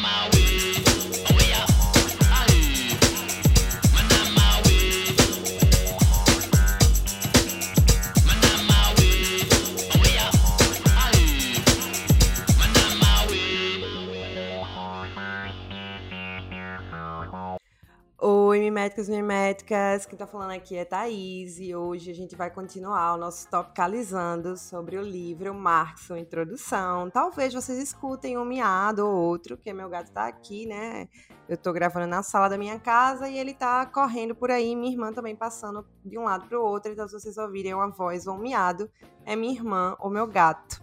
my way. Miméticos, miméticas. Quem tá falando aqui é Thaís e hoje a gente vai continuar o nosso topicalizando sobre o livro Marx, sua introdução. Talvez vocês escutem um miado ou outro, porque meu gato tá aqui, né? Eu tô gravando na sala da minha casa e ele tá correndo por aí, minha irmã também passando de um lado pro outro. Então, se vocês ouvirem uma voz ou um miado, é minha irmã ou meu gato.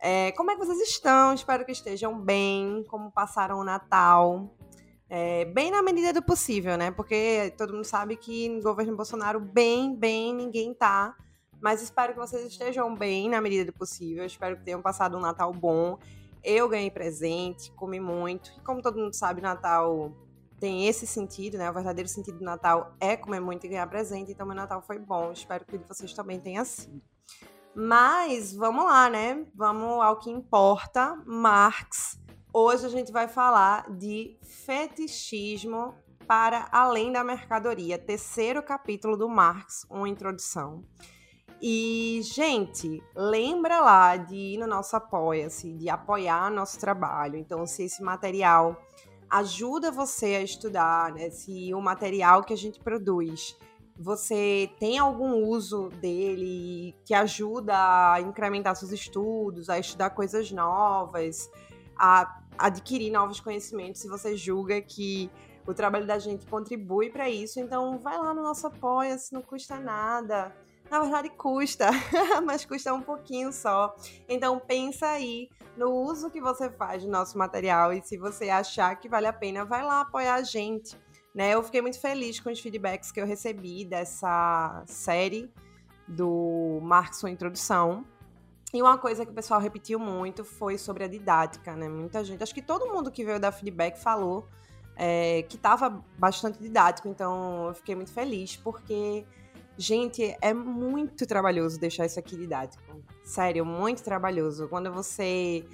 É, como é que vocês estão? Espero que estejam bem. Como passaram o Natal? É, bem na medida do possível, né? Porque todo mundo sabe que no governo Bolsonaro, bem, bem, ninguém tá. Mas espero que vocês estejam bem na medida do possível. Espero que tenham passado um Natal bom. Eu ganhei presente, comi muito. E como todo mundo sabe, Natal tem esse sentido, né? O verdadeiro sentido do Natal é comer muito e ganhar presente. Então, meu Natal foi bom. Espero que vocês também tenham sido. Mas vamos lá, né? Vamos ao que importa. Marx Hoje a gente vai falar de fetichismo para além da mercadoria, terceiro capítulo do Marx, uma introdução. E, gente, lembra lá de ir no nosso Apoia-se, de apoiar nosso trabalho. Então, se esse material ajuda você a estudar, né? Se o material que a gente produz você tem algum uso dele que ajuda a incrementar seus estudos, a estudar coisas novas, a adquirir novos conhecimentos se você julga que o trabalho da gente contribui para isso. Então, vai lá no nosso Apoia-se, não custa nada. Na verdade, custa, mas custa um pouquinho só. Então, pensa aí no uso que você faz do nosso material e se você achar que vale a pena, vai lá apoiar a gente. Né? Eu fiquei muito feliz com os feedbacks que eu recebi dessa série do Marx Sua Introdução. E uma coisa que o pessoal repetiu muito foi sobre a didática, né? Muita gente, acho que todo mundo que veio dar feedback falou é, que estava bastante didático, então eu fiquei muito feliz, porque, gente, é muito trabalhoso deixar isso aqui didático. Sério, muito trabalhoso. Quando você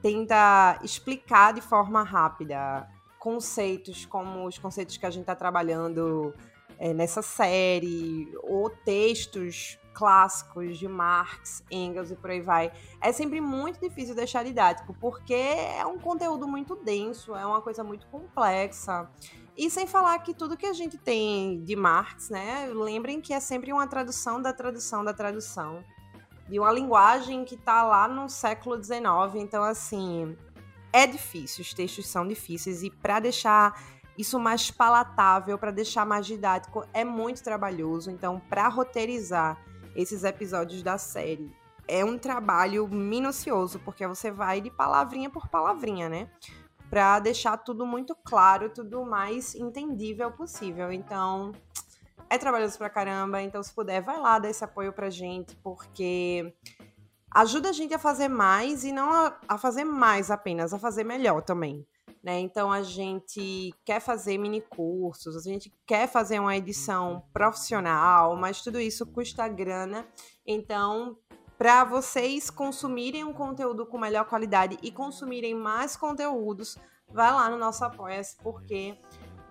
tenta explicar de forma rápida conceitos como os conceitos que a gente está trabalhando é, nessa série, ou textos clássicos de Marx, Engels e por aí vai, é sempre muito difícil deixar didático, porque é um conteúdo muito denso, é uma coisa muito complexa. E sem falar que tudo que a gente tem de Marx, né, lembrem que é sempre uma tradução da tradução da tradução, de uma linguagem que está lá no século XIX, então assim, é difícil, os textos são difíceis e para deixar isso mais palatável, para deixar mais didático, é muito trabalhoso. Então, para roteirizar esses episódios da série. É um trabalho minucioso, porque você vai de palavrinha por palavrinha, né? Pra deixar tudo muito claro, tudo mais entendível possível. Então, é trabalhoso pra caramba. Então, se puder, vai lá dar esse apoio pra gente, porque ajuda a gente a fazer mais e não a, a fazer mais apenas, a fazer melhor também. Né? Então a gente quer fazer mini cursos, a gente quer fazer uma edição profissional, mas tudo isso custa grana. Então, para vocês consumirem um conteúdo com melhor qualidade e consumirem mais conteúdos, vai lá no nosso Apoia-se, porque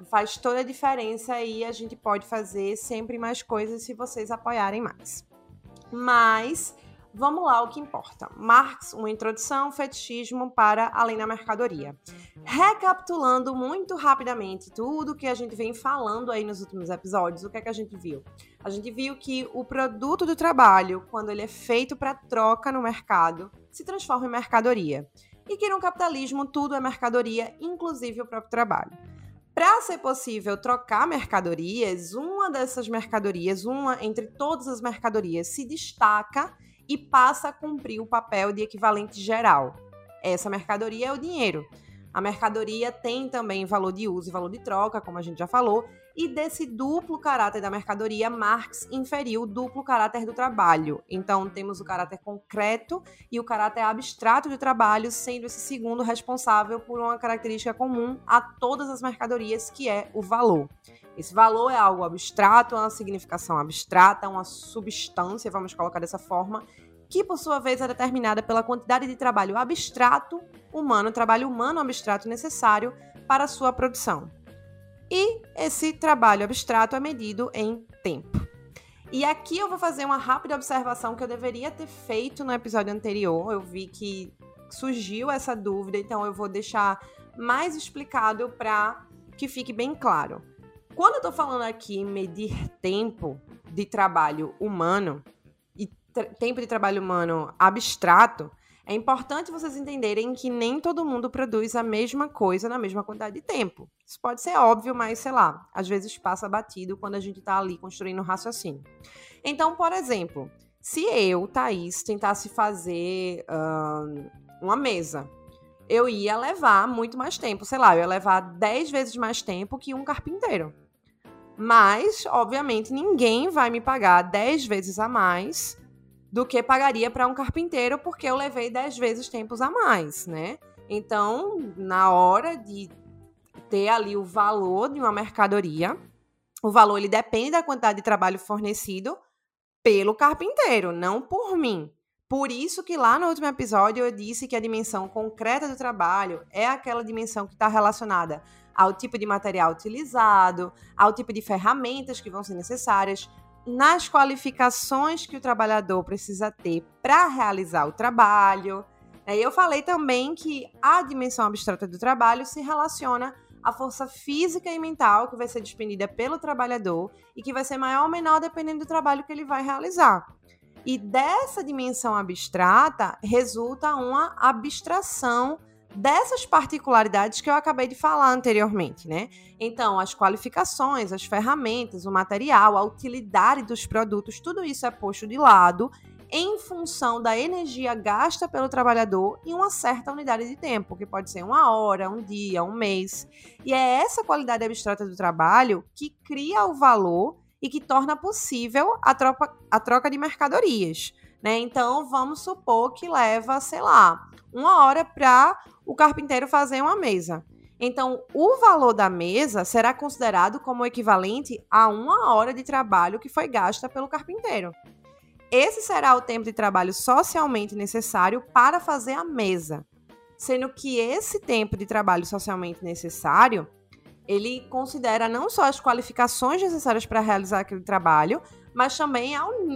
faz toda a diferença e a gente pode fazer sempre mais coisas se vocês apoiarem mais. Mas Vamos lá, o que importa. Marx, uma introdução, fetichismo para além da mercadoria. Recapitulando muito rapidamente tudo que a gente vem falando aí nos últimos episódios, o que é que a gente viu? A gente viu que o produto do trabalho, quando ele é feito para troca no mercado, se transforma em mercadoria. E que no capitalismo tudo é mercadoria, inclusive o próprio trabalho. Para ser possível trocar mercadorias, uma dessas mercadorias, uma entre todas as mercadorias, se destaca e passa a cumprir o papel de equivalente geral. Essa mercadoria é o dinheiro. A mercadoria tem também valor de uso e valor de troca, como a gente já falou, e desse duplo caráter da mercadoria, Marx inferiu o duplo caráter do trabalho. Então, temos o caráter concreto e o caráter abstrato do trabalho, sendo esse segundo responsável por uma característica comum a todas as mercadorias, que é o valor. Esse valor é algo abstrato, é uma significação abstrata, uma substância, vamos colocar dessa forma, que por sua vez é determinada pela quantidade de trabalho abstrato humano, trabalho humano abstrato necessário para a sua produção. E esse trabalho abstrato é medido em tempo. E aqui eu vou fazer uma rápida observação que eu deveria ter feito no episódio anterior. Eu vi que surgiu essa dúvida, então eu vou deixar mais explicado para que fique bem claro. Quando eu estou falando aqui em medir tempo de trabalho humano e tempo de trabalho humano abstrato, é importante vocês entenderem que nem todo mundo produz a mesma coisa na mesma quantidade de tempo. Isso pode ser óbvio, mas sei lá, às vezes passa batido quando a gente está ali construindo um raciocínio. Então, por exemplo, se eu, Thaís, tentasse fazer uh, uma mesa, eu ia levar muito mais tempo. Sei lá, eu ia levar 10 vezes mais tempo que um carpinteiro. Mas, obviamente, ninguém vai me pagar 10 vezes a mais do que pagaria para um carpinteiro, porque eu levei 10 vezes tempos a mais, né? Então, na hora de ter ali o valor de uma mercadoria, o valor ele depende da quantidade de trabalho fornecido pelo carpinteiro, não por mim. Por isso que lá no último episódio eu disse que a dimensão concreta do trabalho é aquela dimensão que está relacionada ao tipo de material utilizado, ao tipo de ferramentas que vão ser necessárias, nas qualificações que o trabalhador precisa ter para realizar o trabalho. Né? Eu falei também que a dimensão abstrata do trabalho se relaciona à força física e mental que vai ser despendida pelo trabalhador e que vai ser maior ou menor dependendo do trabalho que ele vai realizar. E dessa dimensão abstrata resulta uma abstração dessas particularidades que eu acabei de falar anteriormente, né? Então, as qualificações, as ferramentas, o material, a utilidade dos produtos, tudo isso é posto de lado em função da energia gasta pelo trabalhador em uma certa unidade de tempo, que pode ser uma hora, um dia, um mês. E é essa qualidade abstrata do trabalho que cria o valor e que torna possível a troca, a troca de mercadorias. Né? Então, vamos supor que leva, sei lá, uma hora para o carpinteiro fazer uma mesa. Então, o valor da mesa será considerado como equivalente a uma hora de trabalho que foi gasta pelo carpinteiro. Esse será o tempo de trabalho socialmente necessário para fazer a mesa, sendo que esse tempo de trabalho socialmente necessário ele considera não só as qualificações necessárias para realizar aquele trabalho, mas também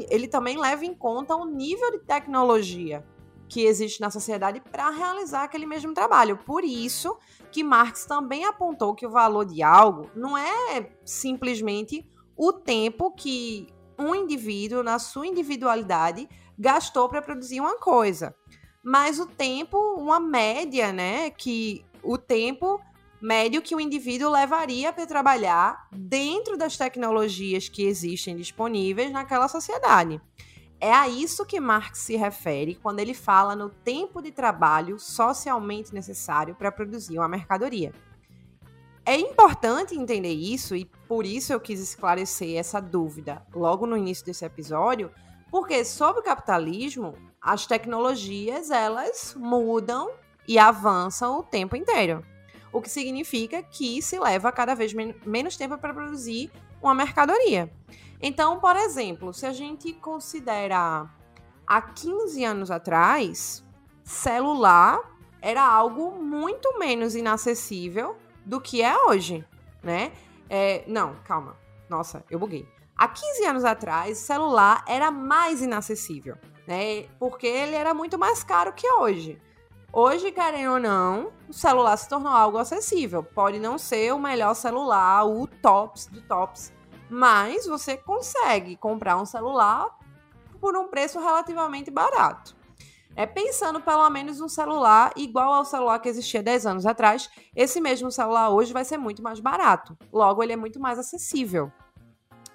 ele também leva em conta o nível de tecnologia que existe na sociedade para realizar aquele mesmo trabalho. Por isso que Marx também apontou que o valor de algo não é simplesmente o tempo que um indivíduo, na sua individualidade, gastou para produzir uma coisa, mas o tempo, uma média, né, que o tempo médio que o indivíduo levaria para trabalhar dentro das tecnologias que existem disponíveis naquela sociedade. É a isso que Marx se refere quando ele fala no tempo de trabalho socialmente necessário para produzir uma mercadoria. É importante entender isso e por isso eu quis esclarecer essa dúvida logo no início desse episódio, porque sobre o capitalismo, as tecnologias elas mudam e avançam o tempo inteiro. O que significa que se leva cada vez men menos tempo para produzir uma mercadoria. Então, por exemplo, se a gente considerar há 15 anos atrás, celular era algo muito menos inacessível do que é hoje, né? É, não, calma. Nossa, eu buguei. Há 15 anos atrás, celular era mais inacessível, né? Porque ele era muito mais caro que hoje. Hoje, querem ou não, o celular se tornou algo acessível. Pode não ser o melhor celular, o tops do tops, mas você consegue comprar um celular por um preço relativamente barato. É pensando pelo menos um celular igual ao celular que existia 10 anos atrás, esse mesmo celular hoje vai ser muito mais barato. Logo, ele é muito mais acessível.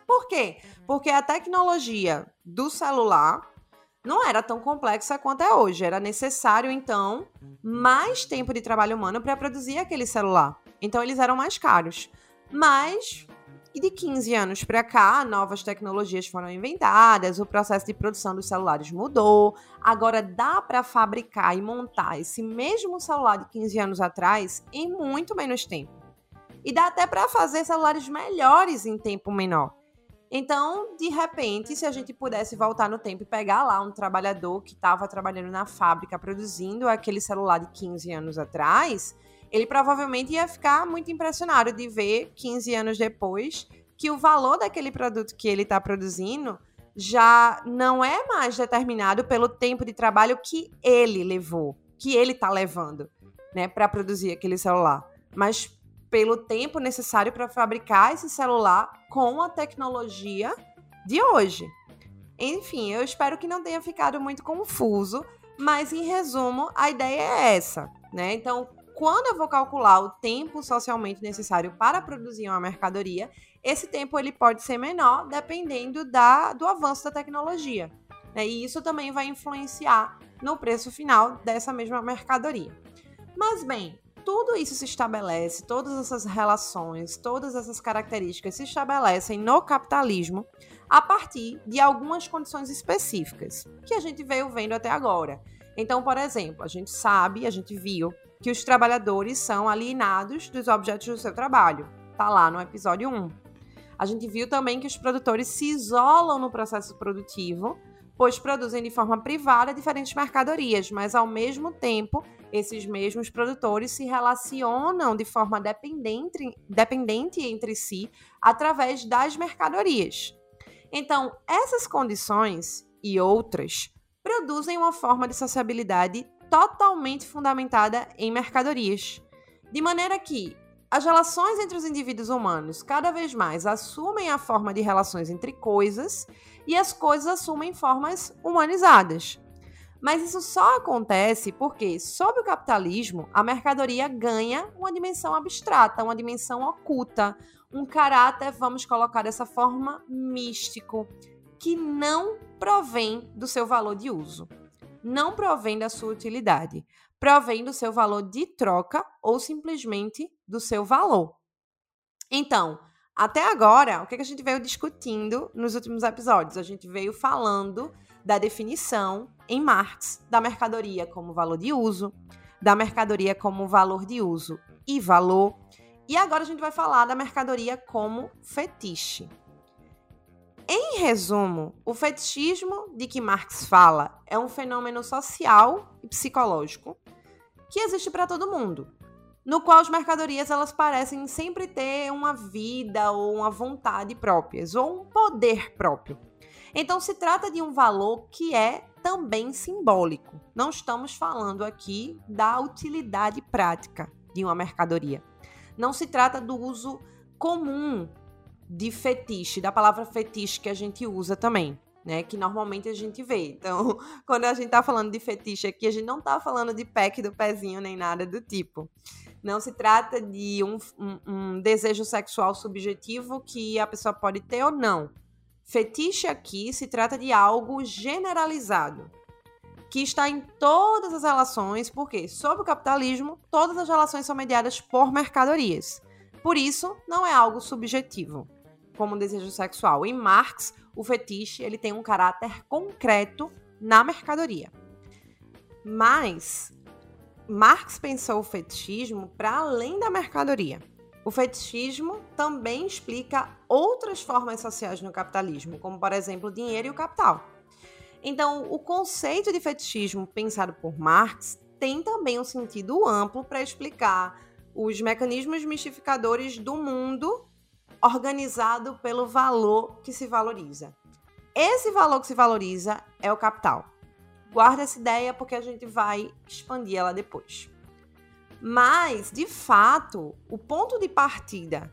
Por quê? Porque a tecnologia do celular não era tão complexa quanto é hoje. Era necessário, então, mais tempo de trabalho humano para produzir aquele celular. Então, eles eram mais caros. Mas e de 15 anos para cá, novas tecnologias foram inventadas, o processo de produção dos celulares mudou. Agora dá para fabricar e montar esse mesmo celular de 15 anos atrás em muito menos tempo. E dá até para fazer celulares melhores em tempo menor. Então, de repente, se a gente pudesse voltar no tempo e pegar lá um trabalhador que estava trabalhando na fábrica produzindo aquele celular de 15 anos atrás, ele provavelmente ia ficar muito impressionado de ver 15 anos depois que o valor daquele produto que ele está produzindo já não é mais determinado pelo tempo de trabalho que ele levou, que ele está levando, né, para produzir aquele celular, mas pelo tempo necessário para fabricar esse celular com a tecnologia de hoje. Enfim, eu espero que não tenha ficado muito confuso, mas em resumo, a ideia é essa, né? Então, quando eu vou calcular o tempo socialmente necessário para produzir uma mercadoria, esse tempo ele pode ser menor dependendo da, do avanço da tecnologia. Né? E isso também vai influenciar no preço final dessa mesma mercadoria. Mas bem, tudo isso se estabelece, todas essas relações, todas essas características se estabelecem no capitalismo a partir de algumas condições específicas que a gente veio vendo até agora. Então, por exemplo, a gente sabe, a gente viu que os trabalhadores são alienados dos objetos do seu trabalho. Tá lá no episódio 1. A gente viu também que os produtores se isolam no processo produtivo, pois produzem de forma privada diferentes mercadorias, mas ao mesmo tempo, esses mesmos produtores se relacionam de forma dependente, dependente entre si através das mercadorias. Então, essas condições e outras produzem uma forma de sociabilidade totalmente fundamentada em mercadorias. De maneira que as relações entre os indivíduos humanos cada vez mais assumem a forma de relações entre coisas e as coisas assumem formas humanizadas. Mas isso só acontece porque, sob o capitalismo, a mercadoria ganha uma dimensão abstrata, uma dimensão oculta, um caráter, vamos colocar dessa forma, místico, que não provém do seu valor de uso não provém da sua utilidade, provém do seu valor de troca ou simplesmente do seu valor. Então, até agora, o que a gente veio discutindo nos últimos episódios? A gente veio falando da definição em Marx da mercadoria como valor de uso, da mercadoria como valor de uso e valor. E agora a gente vai falar da mercadoria como fetiche. Em resumo, o fetichismo de que Marx fala é um fenômeno social e psicológico que existe para todo mundo, no qual as mercadorias elas parecem sempre ter uma vida ou uma vontade próprias ou um poder próprio. Então se trata de um valor que é também simbólico. Não estamos falando aqui da utilidade prática de uma mercadoria. Não se trata do uso comum de fetiche, da palavra fetiche que a gente usa também, né? Que normalmente a gente vê. Então, quando a gente tá falando de fetiche aqui, a gente não tá falando de pack do pezinho nem nada do tipo. Não se trata de um, um, um desejo sexual subjetivo que a pessoa pode ter ou não. Fetiche aqui se trata de algo generalizado, que está em todas as relações, porque sob o capitalismo, todas as relações são mediadas por mercadorias. Por isso, não é algo subjetivo como desejo sexual. Em Marx, o fetiche ele tem um caráter concreto na mercadoria. Mas Marx pensou o fetichismo para além da mercadoria. O fetichismo também explica outras formas sociais no capitalismo, como por exemplo o dinheiro e o capital. Então, o conceito de fetichismo pensado por Marx tem também um sentido amplo para explicar os mecanismos mistificadores do mundo organizado pelo valor que se valoriza. Esse valor que se valoriza é o capital. Guarda essa ideia porque a gente vai expandir ela depois. Mas, de fato, o ponto de partida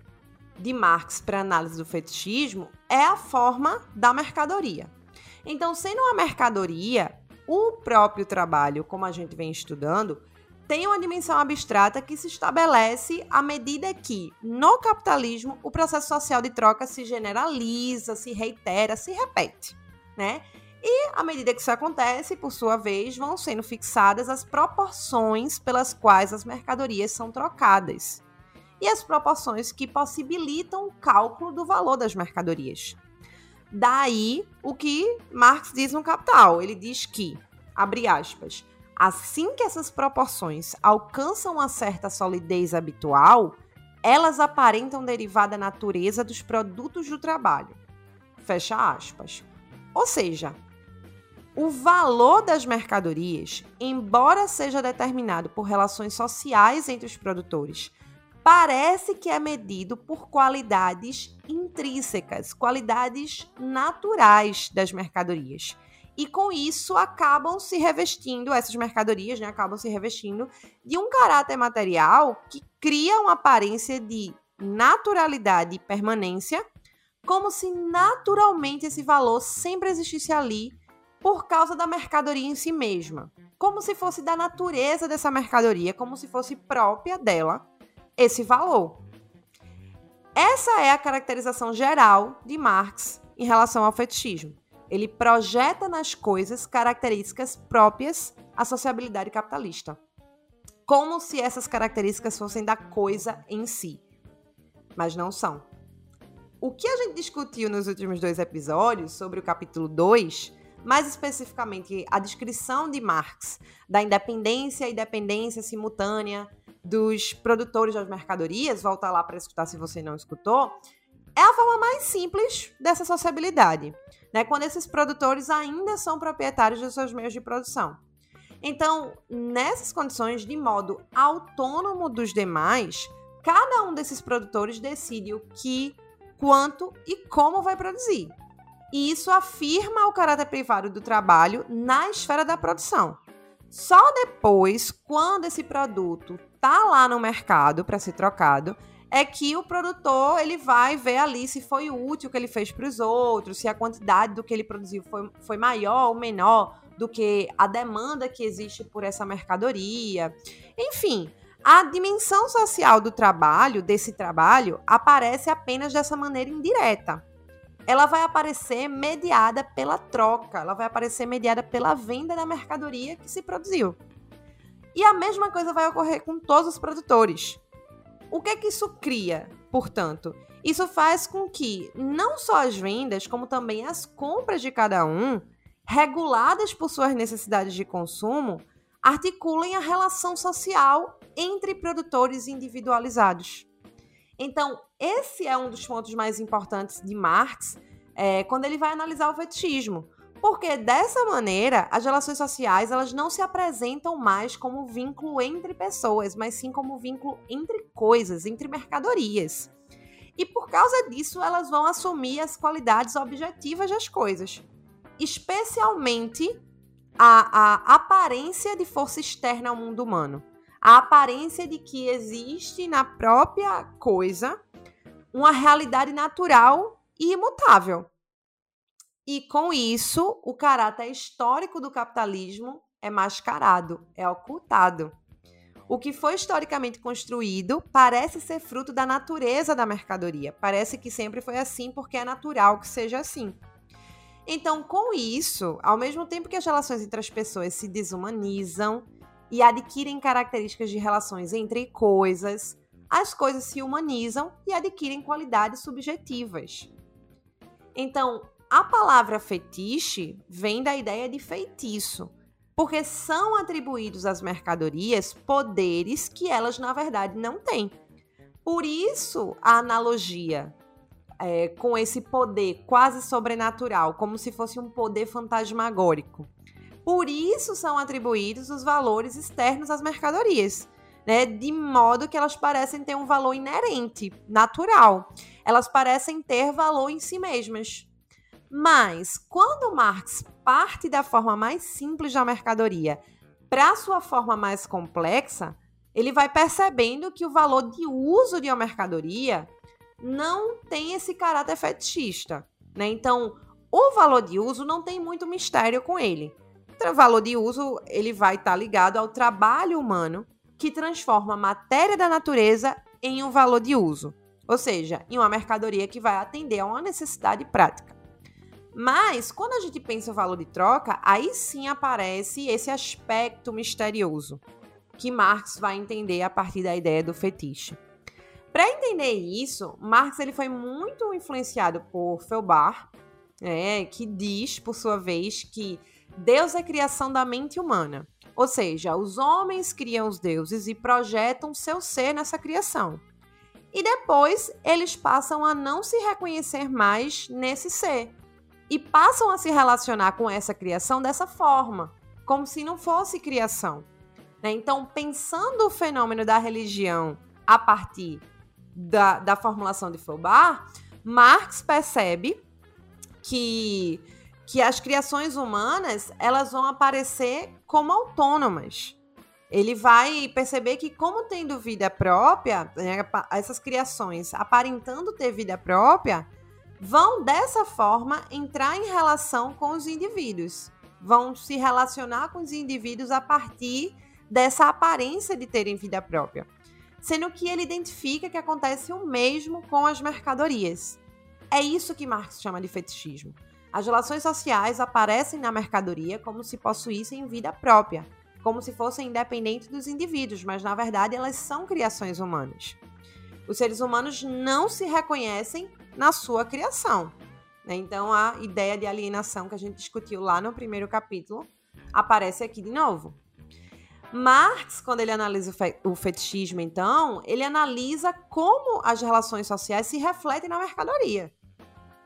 de Marx para análise do fetichismo é a forma da mercadoria. Então, sendo uma mercadoria, o próprio trabalho, como a gente vem estudando, tem uma dimensão abstrata que se estabelece à medida que, no capitalismo, o processo social de troca se generaliza, se reitera, se repete, né? E à medida que isso acontece, por sua vez, vão sendo fixadas as proporções pelas quais as mercadorias são trocadas e as proporções que possibilitam o cálculo do valor das mercadorias. Daí o que Marx diz no Capital. Ele diz que, abre aspas, Assim que essas proporções alcançam uma certa solidez habitual, elas aparentam derivar da natureza dos produtos do trabalho. Fecha aspas. Ou seja, o valor das mercadorias, embora seja determinado por relações sociais entre os produtores, parece que é medido por qualidades intrínsecas, qualidades naturais das mercadorias. E com isso acabam se revestindo, essas mercadorias né, acabam se revestindo de um caráter material que cria uma aparência de naturalidade e permanência, como se naturalmente esse valor sempre existisse ali por causa da mercadoria em si mesma. Como se fosse da natureza dessa mercadoria, como se fosse própria dela esse valor. Essa é a caracterização geral de Marx em relação ao fetichismo. Ele projeta nas coisas características próprias à sociabilidade capitalista, como se essas características fossem da coisa em si, mas não são. O que a gente discutiu nos últimos dois episódios sobre o capítulo 2 mais especificamente a descrição de Marx da independência e dependência simultânea dos produtores das mercadorias, volta lá para escutar se você não escutou, é a forma mais simples dessa sociabilidade, né? Quando esses produtores ainda são proprietários dos seus meios de produção. Então, nessas condições, de modo autônomo dos demais, cada um desses produtores decide o que, quanto e como vai produzir. E isso afirma o caráter privado do trabalho na esfera da produção. Só depois, quando esse produto tá lá no mercado para ser trocado, é que o produtor ele vai ver ali se foi útil o que ele fez para os outros, se a quantidade do que ele produziu foi, foi maior ou menor do que a demanda que existe por essa mercadoria. Enfim, a dimensão social do trabalho, desse trabalho, aparece apenas dessa maneira indireta ela vai aparecer mediada pela troca, ela vai aparecer mediada pela venda da mercadoria que se produziu. E a mesma coisa vai ocorrer com todos os produtores. O que é que isso cria, portanto? Isso faz com que não só as vendas, como também as compras de cada um, reguladas por suas necessidades de consumo, articulem a relação social entre produtores individualizados. Então, esse é um dos pontos mais importantes de Marx é, quando ele vai analisar o fetichismo. Porque dessa maneira, as relações sociais elas não se apresentam mais como vínculo entre pessoas, mas sim como vínculo entre coisas, entre mercadorias. E por causa disso, elas vão assumir as qualidades objetivas das coisas, especialmente a, a aparência de força externa ao mundo humano a aparência de que existe na própria coisa uma realidade natural e imutável. E com isso, o caráter histórico do capitalismo é mascarado, é ocultado. O que foi historicamente construído parece ser fruto da natureza da mercadoria. Parece que sempre foi assim porque é natural que seja assim. Então, com isso, ao mesmo tempo que as relações entre as pessoas se desumanizam, e adquirem características de relações entre coisas, as coisas se humanizam e adquirem qualidades subjetivas. Então, a palavra fetiche vem da ideia de feitiço, porque são atribuídos às mercadorias poderes que elas, na verdade, não têm. Por isso, a analogia é, com esse poder quase sobrenatural, como se fosse um poder fantasmagórico. Por isso são atribuídos os valores externos às mercadorias, né? De modo que elas parecem ter um valor inerente, natural. Elas parecem ter valor em si mesmas. Mas quando Marx parte da forma mais simples da mercadoria para sua forma mais complexa, ele vai percebendo que o valor de uso de uma mercadoria não tem esse caráter fetichista, né? Então, o valor de uso não tem muito mistério com ele valor de uso ele vai estar tá ligado ao trabalho humano que transforma a matéria da natureza em um valor de uso, ou seja, em uma mercadoria que vai atender a uma necessidade prática. Mas quando a gente pensa o valor de troca, aí sim aparece esse aspecto misterioso que Marx vai entender a partir da ideia do fetiche. Para entender isso, Marx ele foi muito influenciado por Feuerbach, né, que diz, por sua vez, que Deus é criação da mente humana. Ou seja, os homens criam os deuses e projetam seu ser nessa criação. e depois eles passam a não se reconhecer mais nesse ser e passam a se relacionar com essa criação dessa forma, como se não fosse criação. Né? Então, pensando o fenômeno da religião a partir da, da formulação de Feuerbach, Marx percebe que, que as criações humanas elas vão aparecer como autônomas. Ele vai perceber que, como tendo vida própria, né, essas criações aparentando ter vida própria, vão dessa forma entrar em relação com os indivíduos, vão se relacionar com os indivíduos a partir dessa aparência de terem vida própria. Sendo que ele identifica que acontece o mesmo com as mercadorias. É isso que Marx chama de fetichismo. As relações sociais aparecem na mercadoria como se possuíssem vida própria, como se fossem independentes dos indivíduos, mas na verdade elas são criações humanas. Os seres humanos não se reconhecem na sua criação. Né? Então a ideia de alienação que a gente discutiu lá no primeiro capítulo aparece aqui de novo. Marx, quando ele analisa o fetichismo, então, ele analisa como as relações sociais se refletem na mercadoria.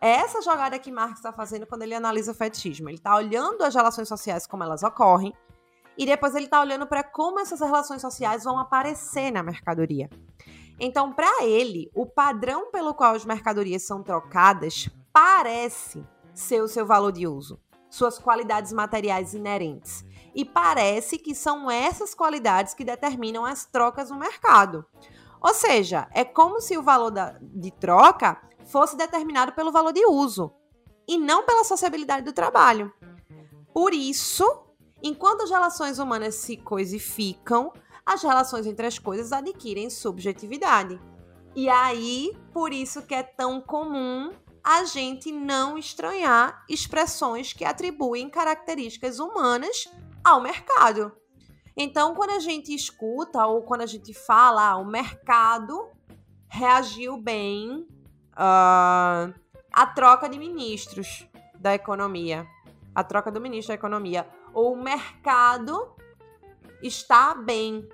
É essa jogada que Marx está fazendo quando ele analisa o fetichismo. Ele está olhando as relações sociais como elas ocorrem e depois ele está olhando para como essas relações sociais vão aparecer na mercadoria. Então, para ele, o padrão pelo qual as mercadorias são trocadas parece ser o seu valor de uso, suas qualidades materiais inerentes. E parece que são essas qualidades que determinam as trocas no mercado. Ou seja, é como se o valor da, de troca fosse determinado pelo valor de uso e não pela sociabilidade do trabalho. Por isso, enquanto as relações humanas se coisificam, as relações entre as coisas adquirem subjetividade. E aí, por isso que é tão comum a gente não estranhar expressões que atribuem características humanas ao mercado. Então, quando a gente escuta ou quando a gente fala, ah, o mercado reagiu bem uh, à troca de ministros da economia, a troca do ministro da economia, ou o mercado está bem,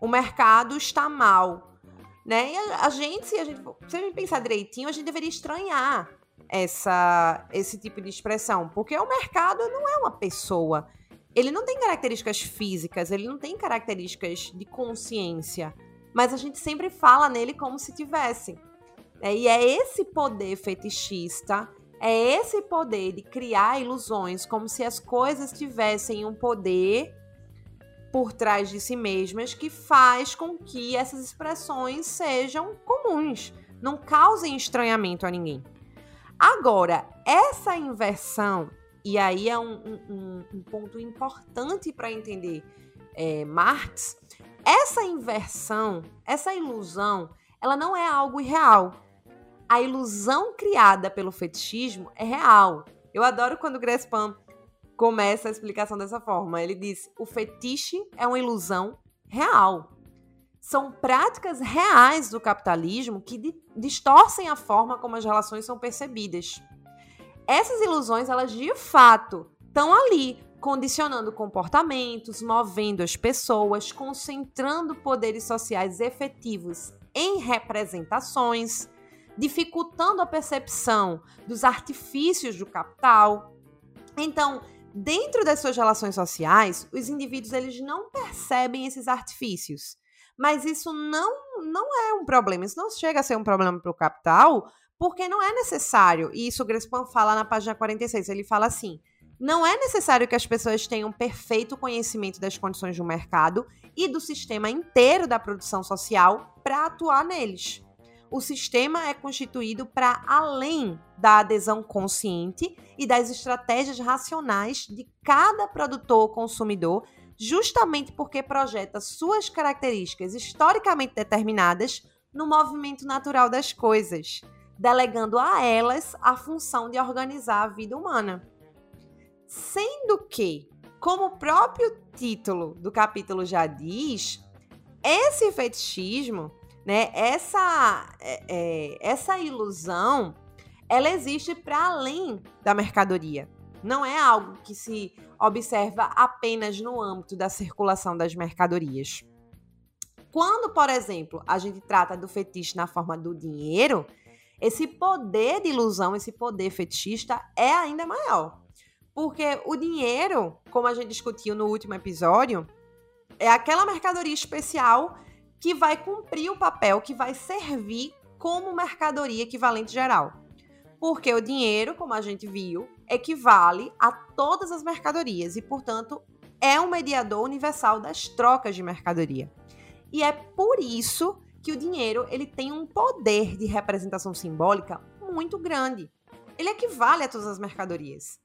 o mercado está mal, né? E a, a gente, se a gente, se a gente pensar direitinho, a gente deveria estranhar essa, esse tipo de expressão, porque o mercado não é uma pessoa, ele não tem características físicas, ele não tem características de consciência, mas a gente sempre fala nele como se tivesse. É, e é esse poder fetichista, é esse poder de criar ilusões como se as coisas tivessem um poder por trás de si mesmas que faz com que essas expressões sejam comuns, não causem estranhamento a ninguém. Agora, essa inversão e aí é um, um, um ponto importante para entender é, Marx. Essa inversão, essa ilusão, ela não é algo irreal. A ilusão criada pelo fetichismo é real. Eu adoro quando Grespan começa a explicação dessa forma. Ele diz: o fetiche é uma ilusão real. São práticas reais do capitalismo que distorcem a forma como as relações são percebidas essas ilusões, elas de fato estão ali, condicionando comportamentos, movendo as pessoas, concentrando poderes sociais efetivos em representações, dificultando a percepção dos artifícios do capital. Então, dentro das suas relações sociais, os indivíduos eles não percebem esses artifícios. Mas isso não, não é um problema, isso não chega a ser um problema para o capital, porque não é necessário, e isso o Grespan fala na página 46, ele fala assim: não é necessário que as pessoas tenham perfeito conhecimento das condições do mercado e do sistema inteiro da produção social para atuar neles. O sistema é constituído para além da adesão consciente e das estratégias racionais de cada produtor ou consumidor, justamente porque projeta suas características historicamente determinadas no movimento natural das coisas delegando a elas a função de organizar a vida humana. Sendo que, como o próprio título do capítulo já diz, esse fetichismo, né, essa, é, é, essa ilusão, ela existe para além da mercadoria. Não é algo que se observa apenas no âmbito da circulação das mercadorias. quando, por exemplo, a gente trata do fetiche na forma do dinheiro, esse poder de ilusão, esse poder fetichista é ainda maior. Porque o dinheiro, como a gente discutiu no último episódio, é aquela mercadoria especial que vai cumprir o papel, que vai servir como mercadoria equivalente geral. Porque o dinheiro, como a gente viu, equivale a todas as mercadorias e, portanto, é um mediador universal das trocas de mercadoria. E é por isso que o dinheiro ele tem um poder de representação simbólica muito grande. Ele equivale a todas as mercadorias.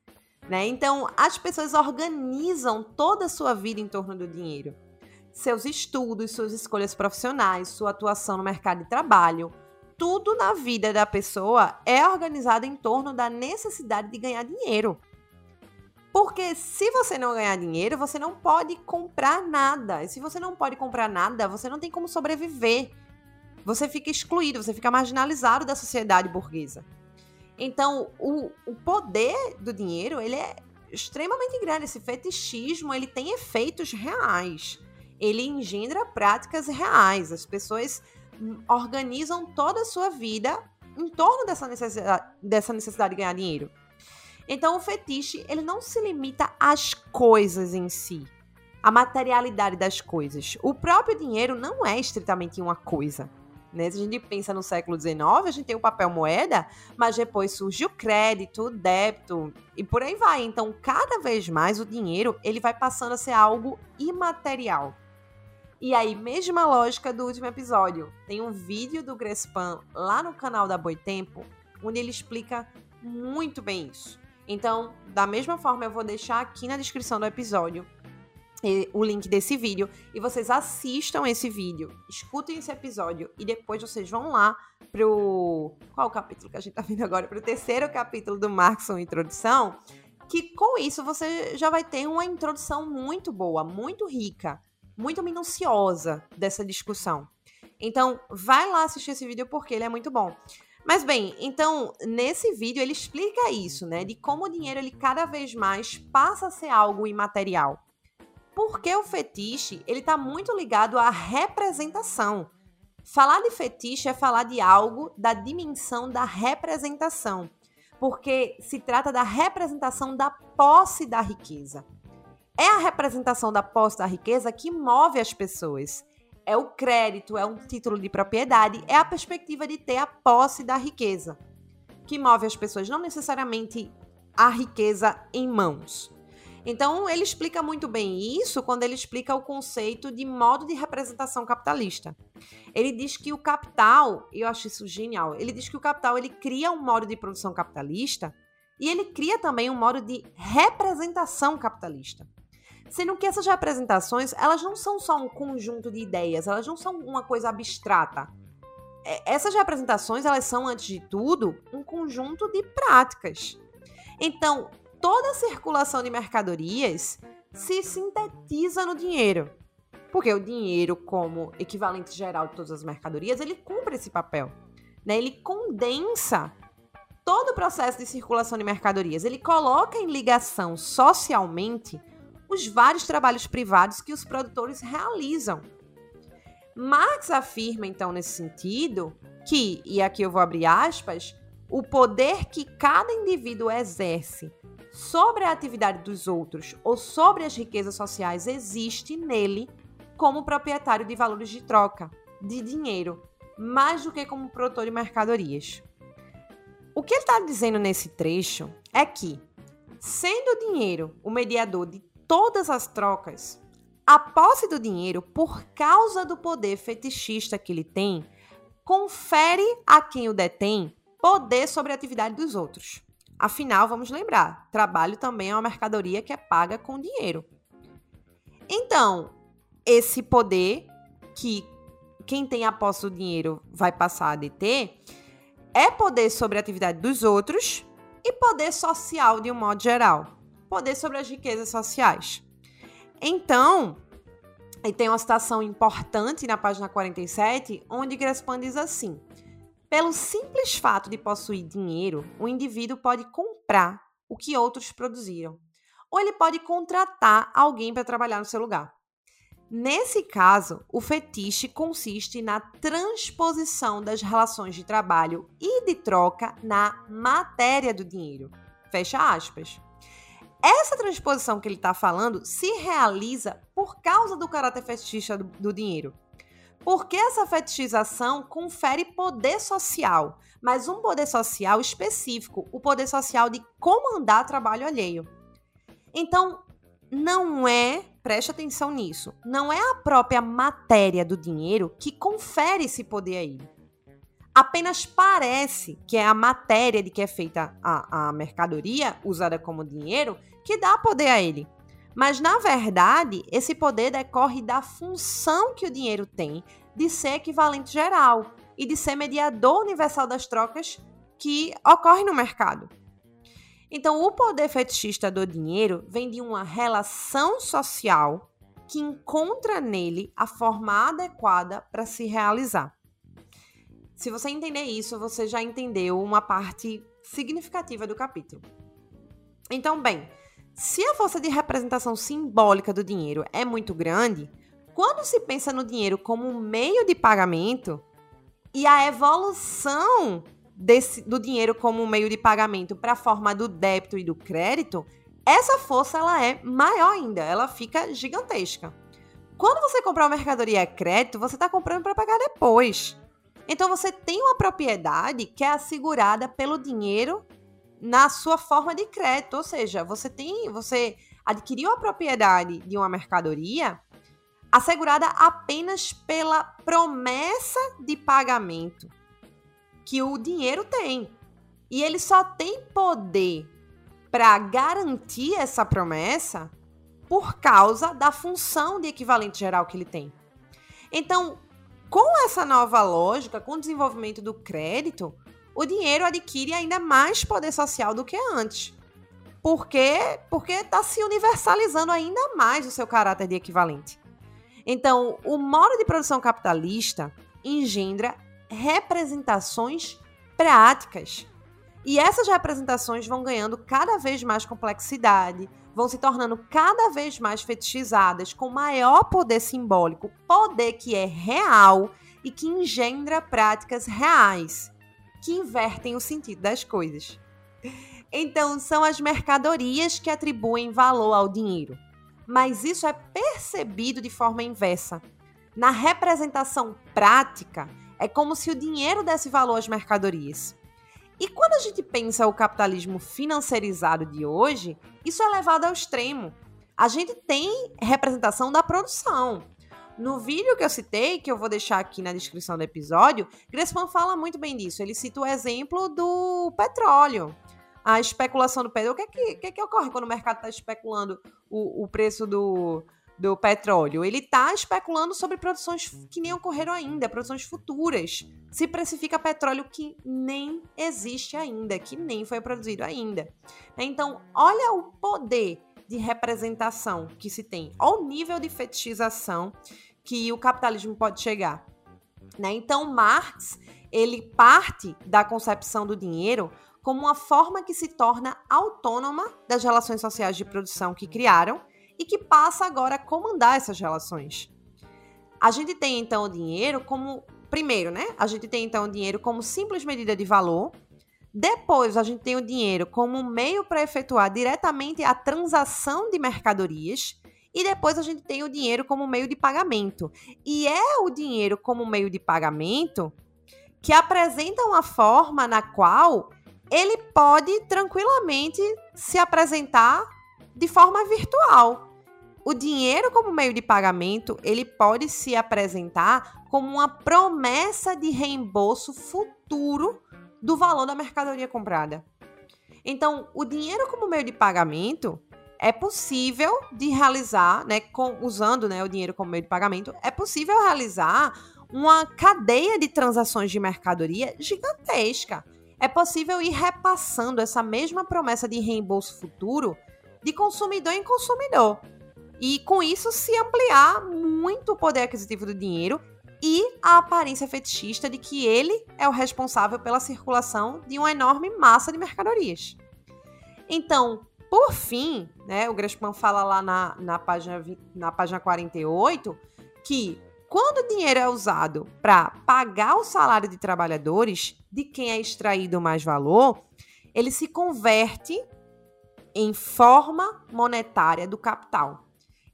Né? Então, as pessoas organizam toda a sua vida em torno do dinheiro. Seus estudos, suas escolhas profissionais, sua atuação no mercado de trabalho, tudo na vida da pessoa é organizado em torno da necessidade de ganhar dinheiro. Porque se você não ganhar dinheiro, você não pode comprar nada. E se você não pode comprar nada, você não tem como sobreviver. Você fica excluído, você fica marginalizado da sociedade burguesa. Então, o, o poder do dinheiro, ele é extremamente grande. Esse fetichismo, ele tem efeitos reais. Ele engendra práticas reais. As pessoas organizam toda a sua vida em torno dessa necessidade, dessa necessidade de ganhar dinheiro. Então, o fetiche, ele não se limita às coisas em si, à materialidade das coisas. O próprio dinheiro não é estritamente uma coisa. Né? Se a gente pensa no século XIX, a gente tem o papel moeda, mas depois surge o crédito, o débito e por aí vai. Então, cada vez mais o dinheiro ele vai passando a ser algo imaterial. E aí, mesma lógica do último episódio. Tem um vídeo do Grespan lá no canal da Boitempo, onde ele explica muito bem isso. Então, da mesma forma, eu vou deixar aqui na descrição do episódio o link desse vídeo e vocês assistam esse vídeo, escutem esse episódio e depois vocês vão lá pro qual o capítulo que a gente tá vendo agora, pro terceiro capítulo do Marxon Introdução, que com isso você já vai ter uma introdução muito boa, muito rica muito minuciosa dessa discussão. Então, vai lá assistir esse vídeo porque ele é muito bom. Mas bem, então, nesse vídeo ele explica isso, né, de como o dinheiro ele cada vez mais passa a ser algo imaterial. Porque o fetiche, ele tá muito ligado à representação. Falar de fetiche é falar de algo da dimensão da representação, porque se trata da representação da posse da riqueza. É a representação da posse da riqueza que move as pessoas. É o crédito, é um título de propriedade, é a perspectiva de ter a posse da riqueza que move as pessoas, não necessariamente a riqueza em mãos. Então, ele explica muito bem isso quando ele explica o conceito de modo de representação capitalista. Ele diz que o capital, eu acho isso genial, ele diz que o capital ele cria um modo de produção capitalista e ele cria também um modo de representação capitalista. Sendo que essas representações, elas não são só um conjunto de ideias, elas não são uma coisa abstrata. É, essas representações, elas são, antes de tudo, um conjunto de práticas. Então, toda circulação de mercadorias se sintetiza no dinheiro. Porque o dinheiro, como equivalente geral de todas as mercadorias, ele cumpre esse papel. Né? Ele condensa todo o processo de circulação de mercadorias. Ele coloca em ligação socialmente os vários trabalhos privados que os produtores realizam. Marx afirma, então, nesse sentido, que, e aqui eu vou abrir aspas, o poder que cada indivíduo exerce sobre a atividade dos outros ou sobre as riquezas sociais existe nele como proprietário de valores de troca, de dinheiro, mais do que como produtor de mercadorias. O que ele está dizendo nesse trecho é que, sendo o dinheiro o mediador de todas as trocas, a posse do dinheiro, por causa do poder fetichista que ele tem, confere a quem o detém poder sobre a atividade dos outros. Afinal, vamos lembrar, trabalho também é uma mercadoria que é paga com dinheiro. Então, esse poder que quem tem a posse do dinheiro vai passar a deter é poder sobre a atividade dos outros e poder social de um modo geral poder sobre as riquezas sociais. Então, e tem uma citação importante na página 47, onde Grespan diz assim: Pelo simples fato de possuir dinheiro, o indivíduo pode comprar o que outros produziram, ou ele pode contratar alguém para trabalhar no seu lugar. Nesse caso, o fetiche consiste na transposição das relações de trabalho e de troca na matéria do dinheiro. Fecha aspas. Essa transposição que ele está falando se realiza por causa do caráter fetichista do, do dinheiro. Porque essa fetichização confere poder social, mas um poder social específico, o poder social de comandar trabalho alheio. Então, não é, preste atenção nisso, não é a própria matéria do dinheiro que confere esse poder a ele. Apenas parece que é a matéria de que é feita a, a mercadoria, usada como dinheiro, que dá poder a ele. Mas, na verdade, esse poder decorre da função que o dinheiro tem de ser equivalente geral e de ser mediador universal das trocas que ocorrem no mercado. Então, o poder fetichista do dinheiro vem de uma relação social que encontra nele a forma adequada para se realizar. Se você entender isso, você já entendeu uma parte significativa do capítulo. Então, bem, se a força de representação simbólica do dinheiro é muito grande, quando se pensa no dinheiro como um meio de pagamento e a evolução desse, do dinheiro como meio de pagamento para a forma do débito e do crédito, essa força ela é maior ainda, ela fica gigantesca. Quando você comprar uma mercadoria a crédito, você está comprando para pagar depois. Então você tem uma propriedade que é assegurada pelo dinheiro na sua forma de crédito, ou seja, você tem, você adquiriu a propriedade de uma mercadoria assegurada apenas pela promessa de pagamento que o dinheiro tem. E ele só tem poder para garantir essa promessa por causa da função de equivalente geral que ele tem. Então, com essa nova lógica, com o desenvolvimento do crédito, o dinheiro adquire ainda mais poder social do que antes. Por quê? Porque está se universalizando ainda mais o seu caráter de equivalente. Então, o modo de produção capitalista engendra representações práticas. E essas representações vão ganhando cada vez mais complexidade, vão se tornando cada vez mais fetichizadas, com maior poder simbólico, poder que é real e que engendra práticas reais, que invertem o sentido das coisas. Então, são as mercadorias que atribuem valor ao dinheiro. Mas isso é percebido de forma inversa. Na representação prática, é como se o dinheiro desse valor às mercadorias. E quando a gente pensa o capitalismo financiarizado de hoje, isso é levado ao extremo. A gente tem representação da produção. No vídeo que eu citei, que eu vou deixar aqui na descrição do episódio, Grespan fala muito bem disso. Ele cita o exemplo do petróleo. A especulação do petróleo. O que é que, que, é que ocorre quando o mercado está especulando o, o preço do, do petróleo. Ele está especulando sobre produções que nem ocorreram ainda, produções futuras. Se precifica petróleo que nem existe ainda, que nem foi produzido ainda. Então, olha o poder de representação que se tem, olha o nível de fetichização que o capitalismo pode chegar. Né? Então, Marx ele parte da concepção do dinheiro como uma forma que se torna autônoma das relações sociais de produção que criaram e que passa agora a comandar essas relações. A gente tem então o dinheiro como primeiro, né? A gente tem então o dinheiro como simples medida de valor. Depois, a gente tem o dinheiro como meio para efetuar diretamente a transação de mercadorias. E depois a gente tem o dinheiro como meio de pagamento. E é o dinheiro como meio de pagamento que apresenta uma forma na qual ele pode tranquilamente se apresentar de forma virtual. O dinheiro como meio de pagamento, ele pode se apresentar como uma promessa de reembolso futuro do valor da mercadoria comprada. Então, o dinheiro como meio de pagamento é possível de realizar, né, com, usando né, o dinheiro como meio de pagamento, é possível realizar uma cadeia de transações de mercadoria gigantesca. É possível ir repassando essa mesma promessa de reembolso futuro de consumidor em consumidor e com isso se ampliar muito o poder aquisitivo do dinheiro e a aparência fetichista de que ele é o responsável pela circulação de uma enorme massa de mercadorias. Então, por fim, né, o Gresham fala lá na, na, página, na página 48 que quando o dinheiro é usado para pagar o salário de trabalhadores, de quem é extraído mais valor, ele se converte em forma monetária do capital.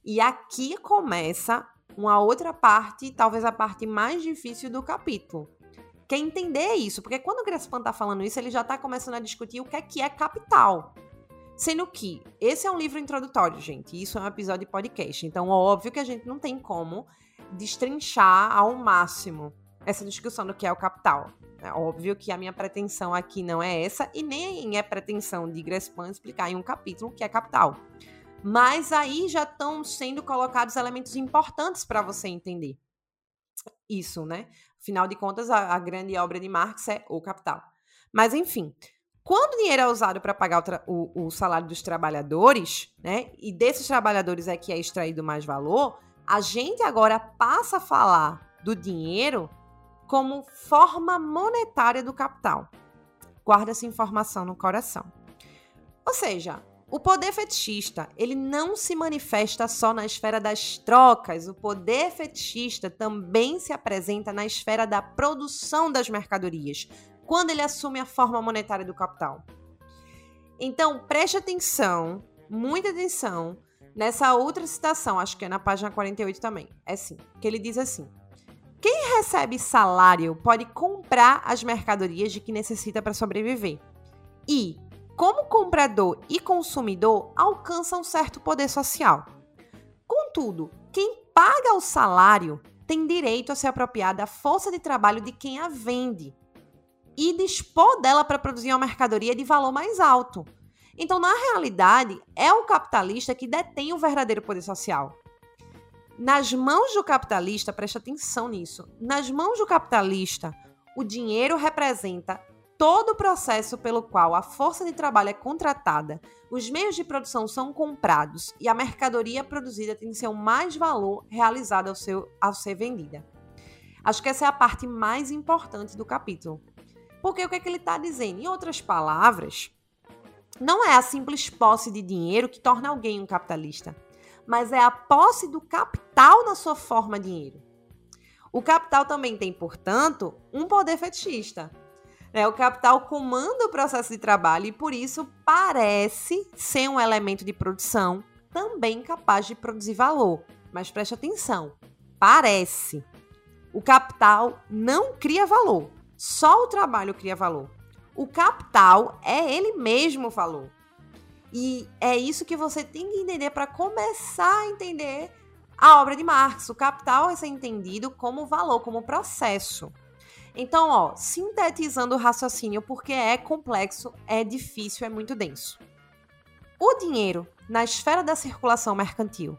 E aqui começa uma outra parte, talvez a parte mais difícil do capítulo, que é entender isso, porque quando o Grespan está falando isso, ele já está começando a discutir o que é que é capital. Sendo que esse é um livro introdutório, gente, isso é um episódio de podcast, então óbvio que a gente não tem como destrinchar ao máximo essa discussão do que é o capital. É óbvio que a minha pretensão aqui não é essa e nem é pretensão de Grespan explicar em um capítulo o que é capital. Mas aí já estão sendo colocados elementos importantes para você entender isso, né? Afinal de contas, a, a, grande obra de Marx é O Capital. Mas, enfim, quando o dinheiro é usado para pagar o, o, o, salário dos trabalhadores, né? E desses trabalhadores é que é extraído mais valor, a gente agora passa a falar do dinheiro como forma monetária do capital. Guarda essa informação no coração. Ou seja, o poder fetichista, ele não se manifesta só na esfera das trocas. O poder fetichista também se apresenta na esfera da produção das mercadorias, quando ele assume a forma monetária do capital. Então, preste atenção, muita atenção, nessa outra citação, acho que é na página 48 também. É assim, que ele diz assim: quem recebe salário pode comprar as mercadorias de que necessita para sobreviver. E, como comprador e consumidor, alcança um certo poder social. Contudo, quem paga o salário tem direito a se apropriar da força de trabalho de quem a vende e dispor dela para produzir uma mercadoria de valor mais alto. Então, na realidade, é o capitalista que detém o verdadeiro poder social. Nas mãos do capitalista, preste atenção nisso. Nas mãos do capitalista, o dinheiro representa todo o processo pelo qual a força de trabalho é contratada, os meios de produção são comprados e a mercadoria produzida tem seu mais valor realizado ao, seu, ao ser vendida. Acho que essa é a parte mais importante do capítulo. Porque o que, é que ele está dizendo? Em outras palavras, não é a simples posse de dinheiro que torna alguém um capitalista mas é a posse do capital na sua forma dinheiro. O capital também tem, portanto, um poder fetichista. É, o capital comanda o processo de trabalho e, por isso, parece ser um elemento de produção também capaz de produzir valor. Mas preste atenção: parece. O capital não cria valor, só o trabalho cria valor. O capital é ele mesmo valor. E é isso que você tem que entender para começar a entender a obra de Marx. O capital é ser entendido como valor, como processo. Então, ó, sintetizando o raciocínio, porque é complexo, é difícil, é muito denso. O dinheiro, na esfera da circulação mercantil,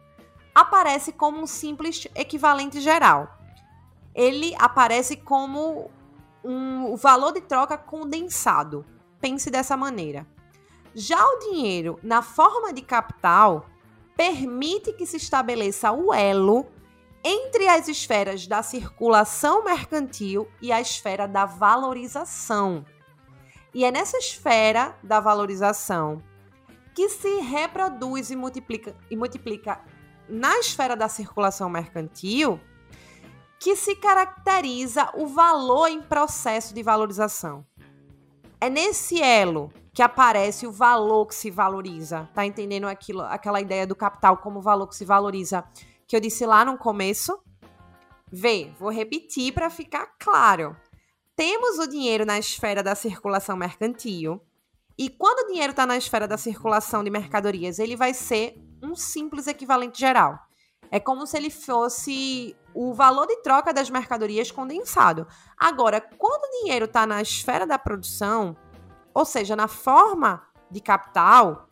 aparece como um simples equivalente geral. Ele aparece como um valor de troca condensado. Pense dessa maneira. Já o dinheiro, na forma de capital, permite que se estabeleça o elo entre as esferas da circulação mercantil e a esfera da valorização. E é nessa esfera da valorização que se reproduz e multiplica, e multiplica na esfera da circulação mercantil que se caracteriza o valor em processo de valorização. É nesse elo que aparece o valor que se valoriza. Tá entendendo aquilo, aquela ideia do capital como valor que se valoriza que eu disse lá no começo? Vê, vou repetir para ficar claro. Temos o dinheiro na esfera da circulação mercantil, e quando o dinheiro está na esfera da circulação de mercadorias, ele vai ser um simples equivalente geral. É como se ele fosse o valor de troca das mercadorias condensado. Agora, quando o dinheiro está na esfera da produção, ou seja, na forma de capital,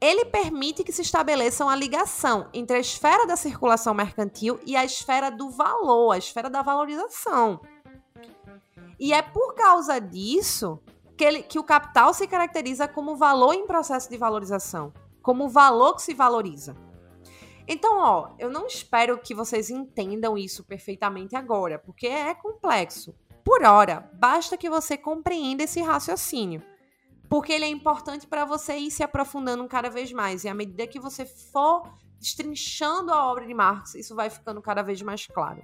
ele permite que se estabeleça uma ligação entre a esfera da circulação mercantil e a esfera do valor, a esfera da valorização. E é por causa disso que, ele, que o capital se caracteriza como valor em processo de valorização, como valor que se valoriza. Então, ó, eu não espero que vocês entendam isso perfeitamente agora, porque é complexo. Por hora, basta que você compreenda esse raciocínio. Porque ele é importante para você ir se aprofundando cada vez mais. E à medida que você for destrinchando a obra de Marx, isso vai ficando cada vez mais claro.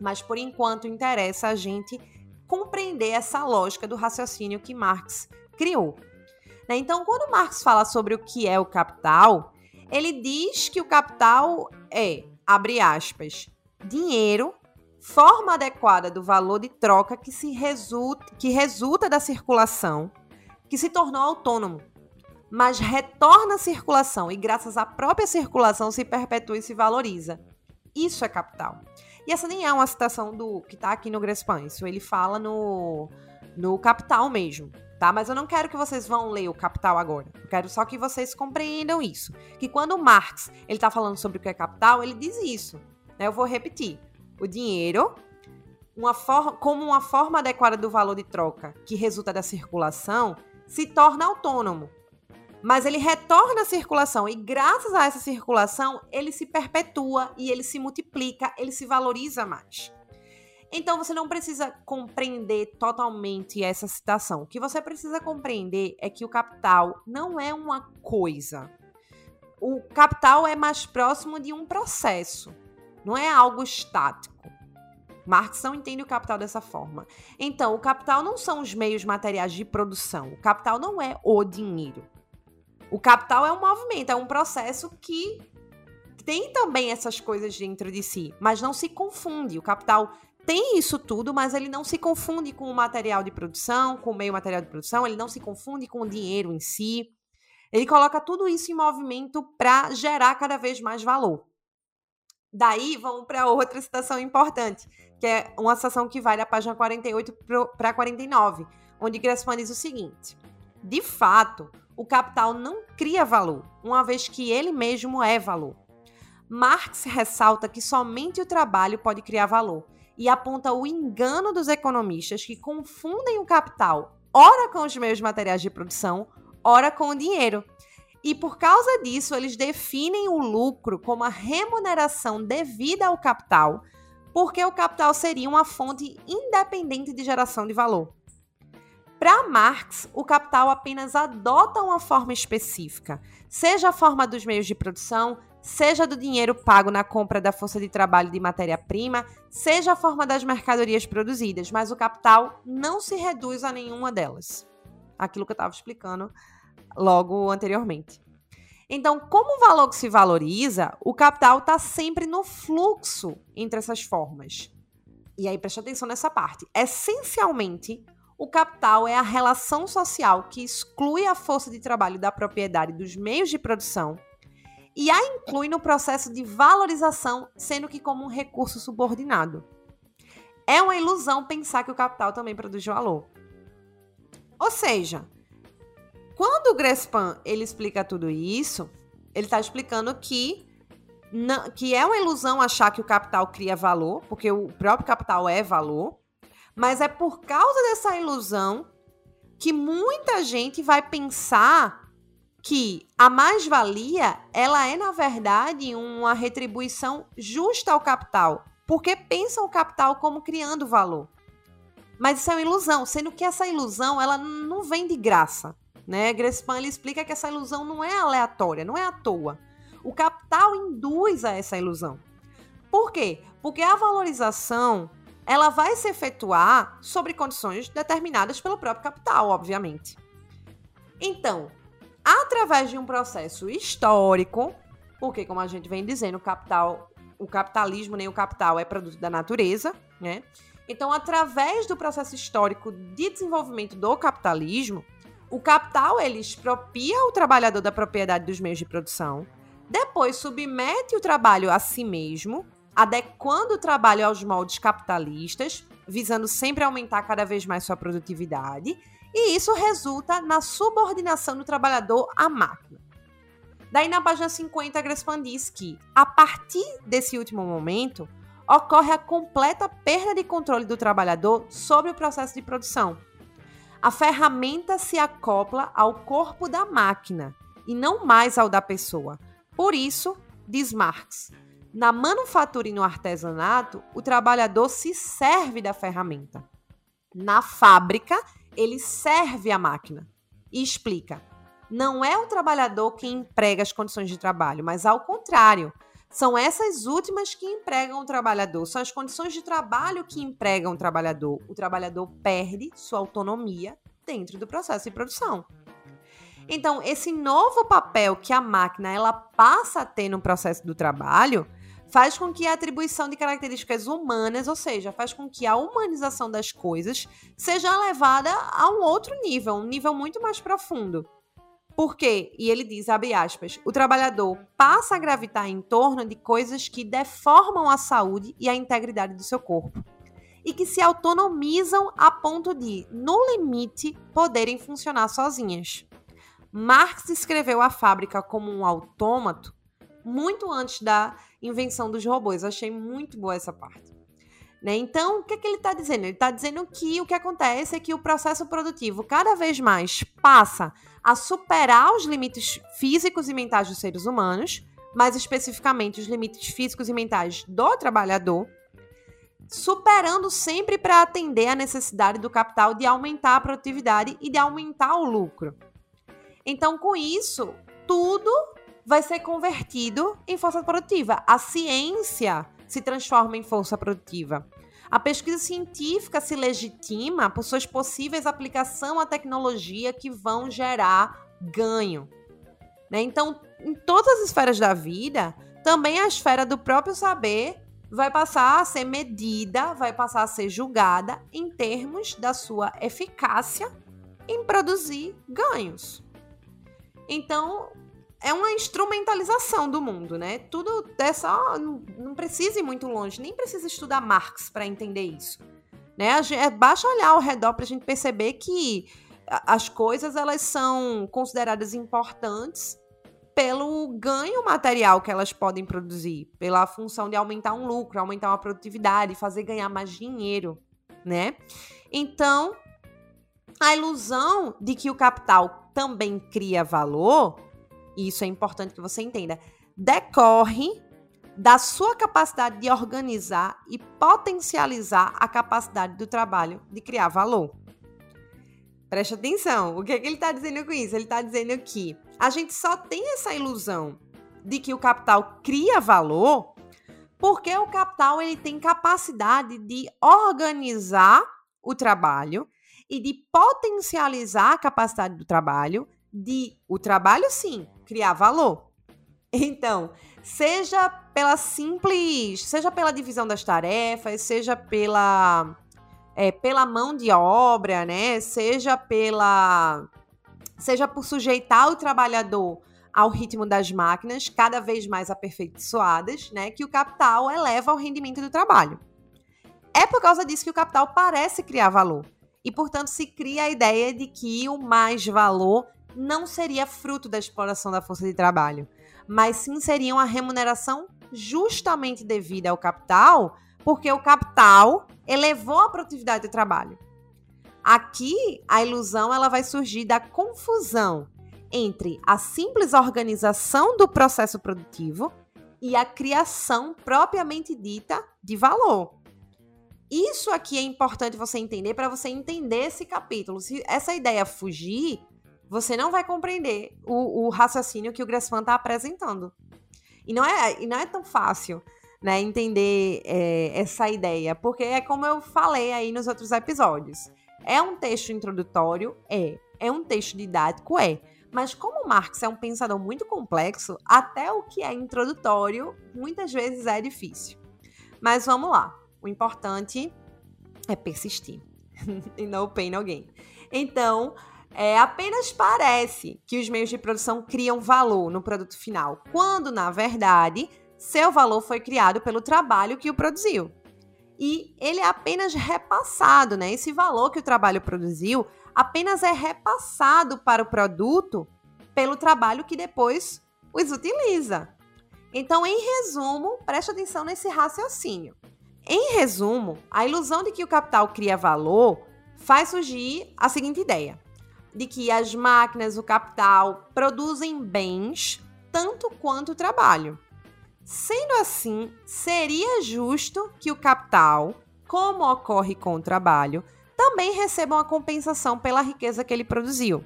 Mas por enquanto interessa a gente compreender essa lógica do raciocínio que Marx criou. Né? Então, quando Marx fala sobre o que é o capital, ele diz que o capital é, abre aspas, dinheiro, forma adequada do valor de troca que, se resulta, que resulta da circulação, que se tornou autônomo, mas retorna à circulação e, graças à própria circulação, se perpetua e se valoriza. Isso é capital. E essa nem é uma citação do que está aqui no Grespan, isso ele fala no, no Capital mesmo, tá? Mas eu não quero que vocês vão ler o Capital agora. Eu quero só que vocês compreendam isso. Que quando Marx ele está falando sobre o que é capital, ele diz isso. Né? Eu vou repetir. O dinheiro, uma como uma forma adequada do valor de troca que resulta da circulação, se torna autônomo mas ele retorna à circulação e graças a essa circulação ele se perpetua e ele se multiplica, ele se valoriza mais. Então você não precisa compreender totalmente essa citação. O que você precisa compreender é que o capital não é uma coisa. O capital é mais próximo de um processo, não é algo estático. Marx não entende o capital dessa forma. Então, o capital não são os meios materiais de produção. O capital não é o dinheiro. O capital é um movimento, é um processo que tem também essas coisas dentro de si, mas não se confunde. O capital tem isso tudo, mas ele não se confunde com o material de produção, com o meio material de produção, ele não se confunde com o dinheiro em si. Ele coloca tudo isso em movimento para gerar cada vez mais valor. Daí vamos para outra citação importante, que é uma citação que vai da página 48 para 49, onde Gressman diz o seguinte: De fato, o capital não cria valor, uma vez que ele mesmo é valor. Marx ressalta que somente o trabalho pode criar valor e aponta o engano dos economistas que confundem o capital, ora com os meios materiais de produção, ora com o dinheiro. E por causa disso, eles definem o lucro como a remuneração devida ao capital, porque o capital seria uma fonte independente de geração de valor. Para Marx, o capital apenas adota uma forma específica, seja a forma dos meios de produção, seja do dinheiro pago na compra da força de trabalho de matéria-prima, seja a forma das mercadorias produzidas, mas o capital não se reduz a nenhuma delas. Aquilo que eu estava explicando logo anteriormente. Então, como o valor se valoriza, o capital está sempre no fluxo entre essas formas. E aí, preste atenção nessa parte. Essencialmente, o capital é a relação social que exclui a força de trabalho da propriedade dos meios de produção e a inclui no processo de valorização, sendo que como um recurso subordinado. É uma ilusão pensar que o capital também produz valor. Ou seja, quando o Grespan ele explica tudo isso, ele está explicando que não, que é uma ilusão achar que o capital cria valor, porque o próprio capital é valor, mas é por causa dessa ilusão que muita gente vai pensar que a mais-valia, ela é na verdade uma retribuição justa ao capital, porque pensam o capital como criando valor. Mas isso é uma ilusão, sendo que essa ilusão, ela não vem de graça, né? Grespan ele explica que essa ilusão não é aleatória, não é à toa. O capital induz a essa ilusão. Por quê? Porque a valorização ela vai se efetuar sobre condições determinadas pelo próprio capital, obviamente. Então, através de um processo histórico, porque como a gente vem dizendo, o capital, o capitalismo nem o capital é produto da natureza, né? Então, através do processo histórico de desenvolvimento do capitalismo, o capital ele expropria o trabalhador da propriedade dos meios de produção, depois submete o trabalho a si mesmo adequando o trabalho aos moldes capitalistas, visando sempre aumentar cada vez mais sua produtividade, e isso resulta na subordinação do trabalhador à máquina. Daí, na página 50, Grespan diz que, a partir desse último momento, ocorre a completa perda de controle do trabalhador sobre o processo de produção. A ferramenta se acopla ao corpo da máquina e não mais ao da pessoa. Por isso, diz Marx, na manufatura e no artesanato, o trabalhador se serve da ferramenta. Na fábrica, ele serve a máquina. e explica. Não é o trabalhador quem emprega as condições de trabalho, mas ao contrário. São essas últimas que empregam o trabalhador, são as condições de trabalho que empregam o trabalhador. O trabalhador perde sua autonomia dentro do processo de produção. Então, esse novo papel que a máquina ela passa a ter no processo do trabalho faz com que a atribuição de características humanas, ou seja, faz com que a humanização das coisas seja levada a um outro nível, um nível muito mais profundo. Por quê? E ele diz, abre aspas, o trabalhador passa a gravitar em torno de coisas que deformam a saúde e a integridade do seu corpo. E que se autonomizam a ponto de, no limite, poderem funcionar sozinhas. Marx escreveu a fábrica como um autômato muito antes da invenção dos robôs. Achei muito boa essa parte. Né? Então, o que, é que ele está dizendo? Ele está dizendo que o que acontece é que o processo produtivo cada vez mais passa a superar os limites físicos e mentais dos seres humanos, mais especificamente os limites físicos e mentais do trabalhador, superando sempre para atender a necessidade do capital de aumentar a produtividade e de aumentar o lucro. Então, com isso, tudo vai ser convertido em força produtiva. A ciência se transforma em força produtiva. A pesquisa científica se legitima por suas possíveis aplicação à tecnologia que vão gerar ganho. Né? Então, em todas as esferas da vida, também a esfera do próprio saber vai passar a ser medida, vai passar a ser julgada em termos da sua eficácia em produzir ganhos. Então, é uma instrumentalização do mundo, né? Tudo é só. Não, não precisa ir muito longe, nem precisa estudar Marx para entender isso. Né? É, basta olhar ao redor para a gente perceber que as coisas elas são consideradas importantes pelo ganho material que elas podem produzir, pela função de aumentar um lucro, aumentar uma produtividade, fazer ganhar mais dinheiro, né? Então, a ilusão de que o capital também cria valor e isso é importante que você entenda, decorre da sua capacidade de organizar e potencializar a capacidade do trabalho de criar valor. Preste atenção, o que, é que ele está dizendo com isso? Ele está dizendo que a gente só tem essa ilusão de que o capital cria valor porque o capital ele tem capacidade de organizar o trabalho e de potencializar a capacidade do trabalho de o trabalho sim criar valor. Então, seja pela simples, seja pela divisão das tarefas, seja pela é, pela mão de obra, né? Seja pela seja por sujeitar o trabalhador ao ritmo das máquinas, cada vez mais aperfeiçoadas, né, que o capital eleva o rendimento do trabalho. É por causa disso que o capital parece criar valor. E, portanto, se cria a ideia de que o mais valor não seria fruto da exploração da força de trabalho, mas sim seria uma remuneração justamente devida ao capital, porque o capital elevou a produtividade do trabalho. Aqui, a ilusão ela vai surgir da confusão entre a simples organização do processo produtivo e a criação propriamente dita de valor. Isso aqui é importante você entender para você entender esse capítulo. Se essa ideia fugir, você não vai compreender o, o raciocínio que o Gressman está apresentando. E não é, e não é tão fácil né, entender é, essa ideia, porque é como eu falei aí nos outros episódios. É um texto introdutório? É. É um texto didático? É. Mas como Marx é um pensador muito complexo, até o que é introdutório muitas vezes é difícil. Mas vamos lá. O importante é persistir. e no pain, no gain. Então, é, apenas parece que os meios de produção criam valor no produto final, quando, na verdade, seu valor foi criado pelo trabalho que o produziu. E ele é apenas repassado, né? Esse valor que o trabalho produziu apenas é repassado para o produto pelo trabalho que depois os utiliza. Então, em resumo, preste atenção nesse raciocínio. Em resumo, a ilusão de que o capital cria valor faz surgir a seguinte ideia: de que as máquinas, o capital, produzem bens tanto quanto o trabalho. Sendo assim, seria justo que o capital, como ocorre com o trabalho, também receba uma compensação pela riqueza que ele produziu.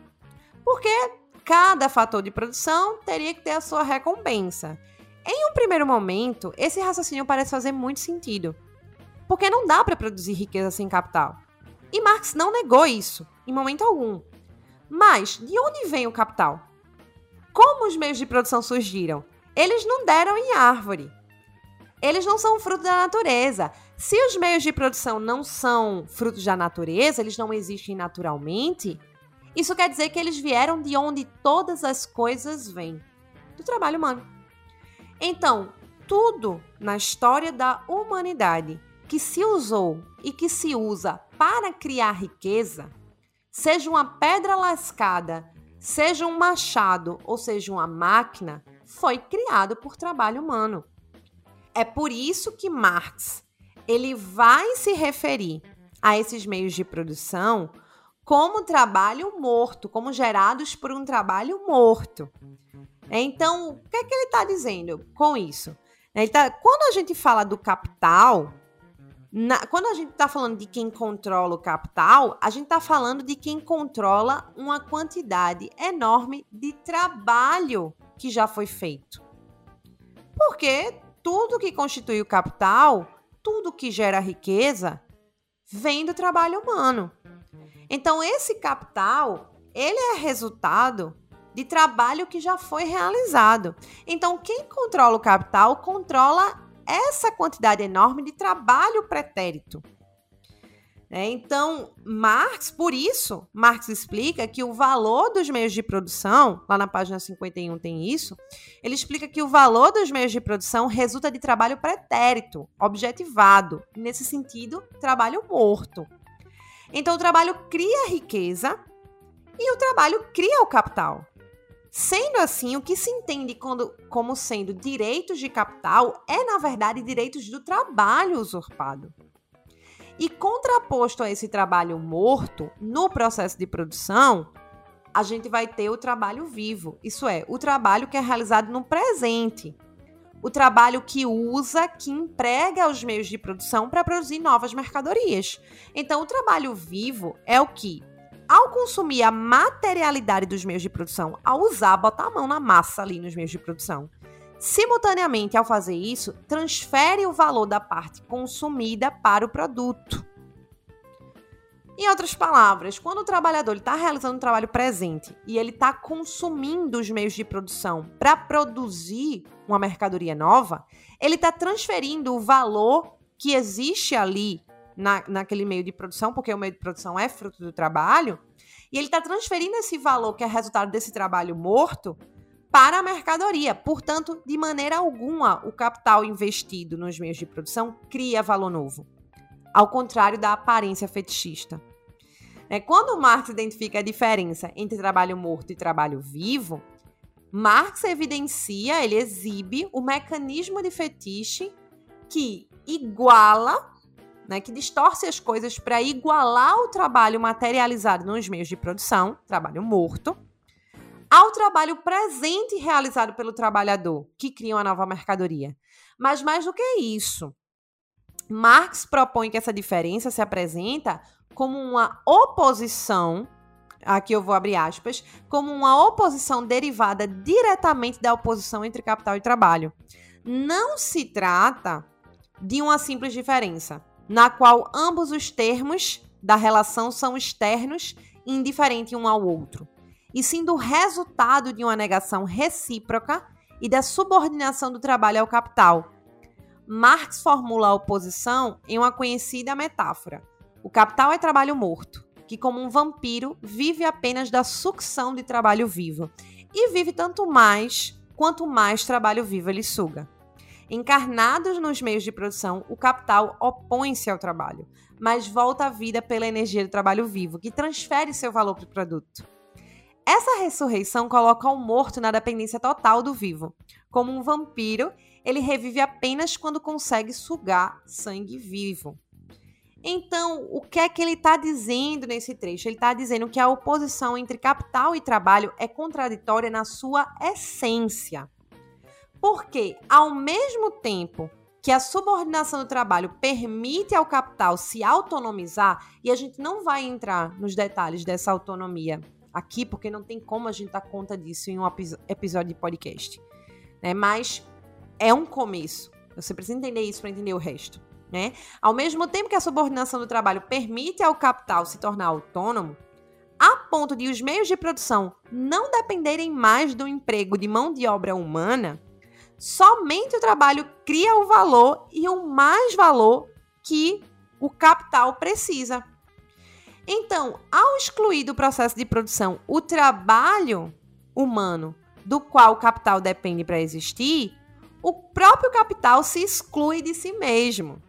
Porque cada fator de produção teria que ter a sua recompensa. Em um primeiro momento, esse raciocínio parece fazer muito sentido. Porque não dá para produzir riqueza sem capital. E Marx não negou isso, em momento algum. Mas de onde vem o capital? Como os meios de produção surgiram? Eles não deram em árvore. Eles não são fruto da natureza. Se os meios de produção não são frutos da natureza, eles não existem naturalmente, isso quer dizer que eles vieram de onde todas as coisas vêm do trabalho humano. Então, tudo na história da humanidade que se usou e que se usa para criar riqueza, seja uma pedra lascada, seja um machado ou seja uma máquina, foi criado por trabalho humano. É por isso que Marx ele vai se referir a esses meios de produção como trabalho morto, como gerados por um trabalho morto. Então, o que é que ele está dizendo com isso? Tá, quando a gente fala do capital, na, quando a gente está falando de quem controla o capital, a gente está falando de quem controla uma quantidade enorme de trabalho que já foi feito. Porque tudo que constitui o capital, tudo que gera riqueza, vem do trabalho humano. Então, esse capital, ele é resultado de trabalho que já foi realizado. Então, quem controla o capital controla essa quantidade enorme de trabalho pretérito. É, então, Marx, por isso, Marx explica que o valor dos meios de produção, lá na página 51 tem isso, ele explica que o valor dos meios de produção resulta de trabalho pretérito, objetivado, nesse sentido, trabalho morto. Então, o trabalho cria riqueza e o trabalho cria o capital. Sendo assim, o que se entende quando, como sendo direitos de capital é, na verdade, direitos do trabalho usurpado. E contraposto a esse trabalho morto, no processo de produção, a gente vai ter o trabalho vivo, isso é, o trabalho que é realizado no presente, o trabalho que usa, que emprega os meios de produção para produzir novas mercadorias. Então, o trabalho vivo é o que, ao consumir a materialidade dos meios de produção, ao usar, botar a mão na massa ali nos meios de produção, simultaneamente, ao fazer isso, transfere o valor da parte consumida para o produto. Em outras palavras, quando o trabalhador está realizando um trabalho presente e ele está consumindo os meios de produção para produzir uma mercadoria nova, ele está transferindo o valor que existe ali na, naquele meio de produção, porque o meio de produção é fruto do trabalho, e ele está transferindo esse valor que é resultado desse trabalho morto para a mercadoria. Portanto, de maneira alguma, o capital investido nos meios de produção cria valor novo ao contrário da aparência fetichista. É, quando Marx identifica a diferença entre trabalho morto e trabalho vivo, Marx evidencia, ele exibe o mecanismo de fetiche que iguala, né, que distorce as coisas para igualar o trabalho materializado nos meios de produção, trabalho morto, ao trabalho presente realizado pelo trabalhador, que cria uma nova mercadoria. Mas mais do que isso, Marx propõe que essa diferença se apresenta como uma oposição, aqui eu vou abrir aspas, como uma oposição derivada diretamente da oposição entre capital e trabalho. Não se trata de uma simples diferença, na qual ambos os termos da relação são externos e indiferentes um ao outro, e sim do resultado de uma negação recíproca e da subordinação do trabalho ao capital, Marx formula a oposição em uma conhecida metáfora. O capital é trabalho morto, que, como um vampiro, vive apenas da sucção de trabalho vivo e vive tanto mais quanto mais trabalho vivo ele suga. Encarnados nos meios de produção, o capital opõe-se ao trabalho, mas volta à vida pela energia do trabalho vivo, que transfere seu valor para o produto. Essa ressurreição coloca o morto na dependência total do vivo, como um vampiro ele revive apenas quando consegue sugar sangue vivo. Então, o que é que ele está dizendo nesse trecho? Ele está dizendo que a oposição entre capital e trabalho é contraditória na sua essência. Porque, ao mesmo tempo que a subordinação do trabalho permite ao capital se autonomizar, e a gente não vai entrar nos detalhes dessa autonomia aqui, porque não tem como a gente dar conta disso em um episódio de podcast. Né? Mas é um começo. Você precisa entender isso para entender o resto. Né? Ao mesmo tempo que a subordinação do trabalho permite ao capital se tornar autônomo, a ponto de os meios de produção não dependerem mais do emprego de mão de obra humana, somente o trabalho cria o valor e o mais valor que o capital precisa. Então, ao excluir do processo de produção o trabalho humano do qual o capital depende para existir, o próprio capital se exclui de si mesmo.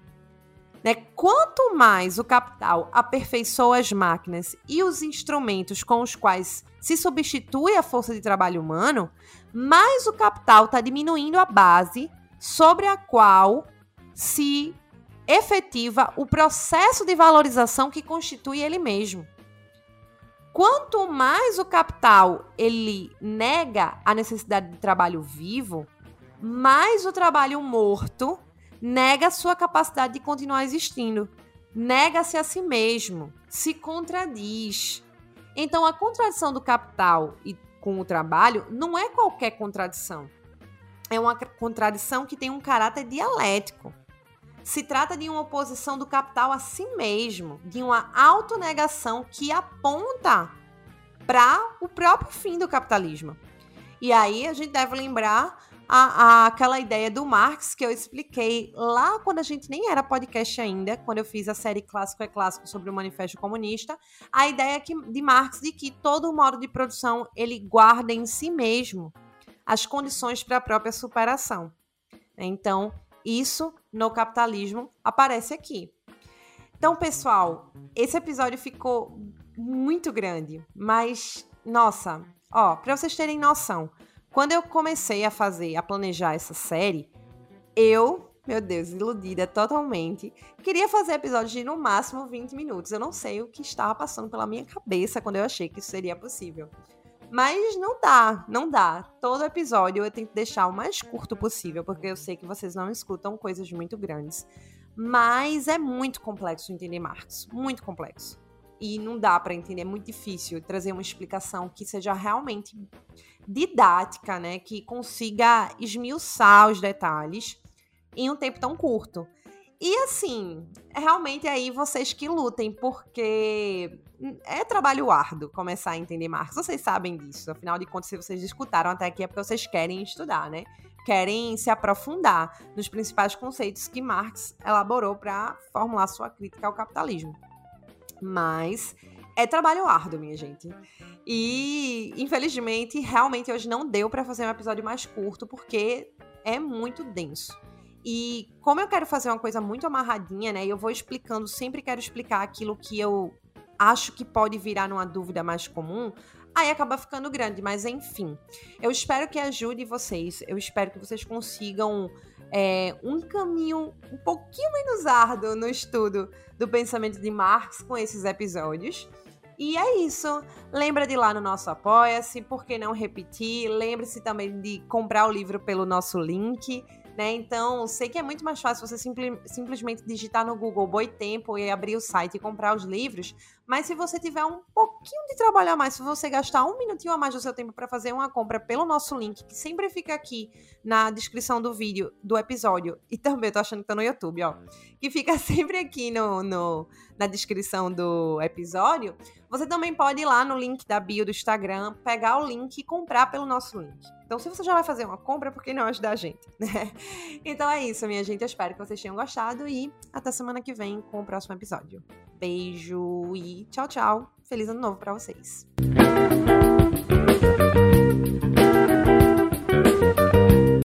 Né? Quanto mais o capital aperfeiçoa as máquinas e os instrumentos com os quais se substitui a força de trabalho humano, mais o capital está diminuindo a base sobre a qual se efetiva o processo de valorização que constitui ele mesmo. Quanto mais o capital ele nega a necessidade de trabalho vivo, mais o trabalho morto nega sua capacidade de continuar existindo, nega-se a si mesmo, se contradiz. Então a contradição do capital e com o trabalho não é qualquer contradição. É uma contradição que tem um caráter dialético. Se trata de uma oposição do capital a si mesmo, de uma autonegação que aponta para o próprio fim do capitalismo. E aí a gente deve lembrar a, a, aquela ideia do Marx que eu expliquei lá quando a gente nem era podcast ainda, quando eu fiz a série Clássico é Clássico sobre o Manifesto Comunista, a ideia que, de Marx de que todo modo de produção ele guarda em si mesmo as condições para a própria superação. Então, isso no capitalismo aparece aqui. Então, pessoal, esse episódio ficou muito grande, mas nossa, ó, para vocês terem noção, quando eu comecei a fazer, a planejar essa série, eu, meu Deus, iludida totalmente, queria fazer episódios de no máximo 20 minutos. Eu não sei o que estava passando pela minha cabeça quando eu achei que isso seria possível. Mas não dá, não dá. Todo episódio eu tento deixar o mais curto possível, porque eu sei que vocês não escutam coisas muito grandes. Mas é muito complexo entender Marx, muito complexo. E não dá para entender, é muito difícil trazer uma explicação que seja realmente didática, né, que consiga esmiuçar os detalhes em um tempo tão curto. E assim, realmente aí vocês que lutem, porque é trabalho árduo começar a entender Marx. Vocês sabem disso. Afinal de contas, se vocês escutaram até aqui é porque vocês querem estudar, né? Querem se aprofundar nos principais conceitos que Marx elaborou para formular sua crítica ao capitalismo. Mas é trabalho árduo, minha gente. E, infelizmente, realmente hoje não deu para fazer um episódio mais curto, porque é muito denso. E como eu quero fazer uma coisa muito amarradinha, né? Eu vou explicando, sempre quero explicar aquilo que eu acho que pode virar numa dúvida mais comum, aí acaba ficando grande, mas enfim. Eu espero que ajude vocês, eu espero que vocês consigam é, um caminho um pouquinho menos árduo no estudo do pensamento de Marx com esses episódios. E é isso. Lembra de ir lá no nosso Apoia-se, por que não repetir? Lembre-se também de comprar o livro pelo nosso link né? Então, sei que é muito mais fácil você simpli simplesmente digitar no Google Boi Tempo e abrir o site e comprar os livros, mas se você tiver um pouquinho de trabalho a mais, se você gastar um minutinho a mais do seu tempo para fazer uma compra pelo nosso link, que sempre fica aqui na descrição do vídeo, do episódio, e também tô achando que tá no YouTube, ó, que fica sempre aqui no, no na descrição do episódio, você também pode ir lá no link da bio do Instagram, pegar o link e comprar pelo nosso link. Então, se você já vai fazer uma compra, por que não ajudar a gente, né? Então é isso, minha gente. Eu espero que vocês tenham gostado e até semana que vem com o próximo episódio. Beijo e tchau, tchau. Feliz ano novo para vocês.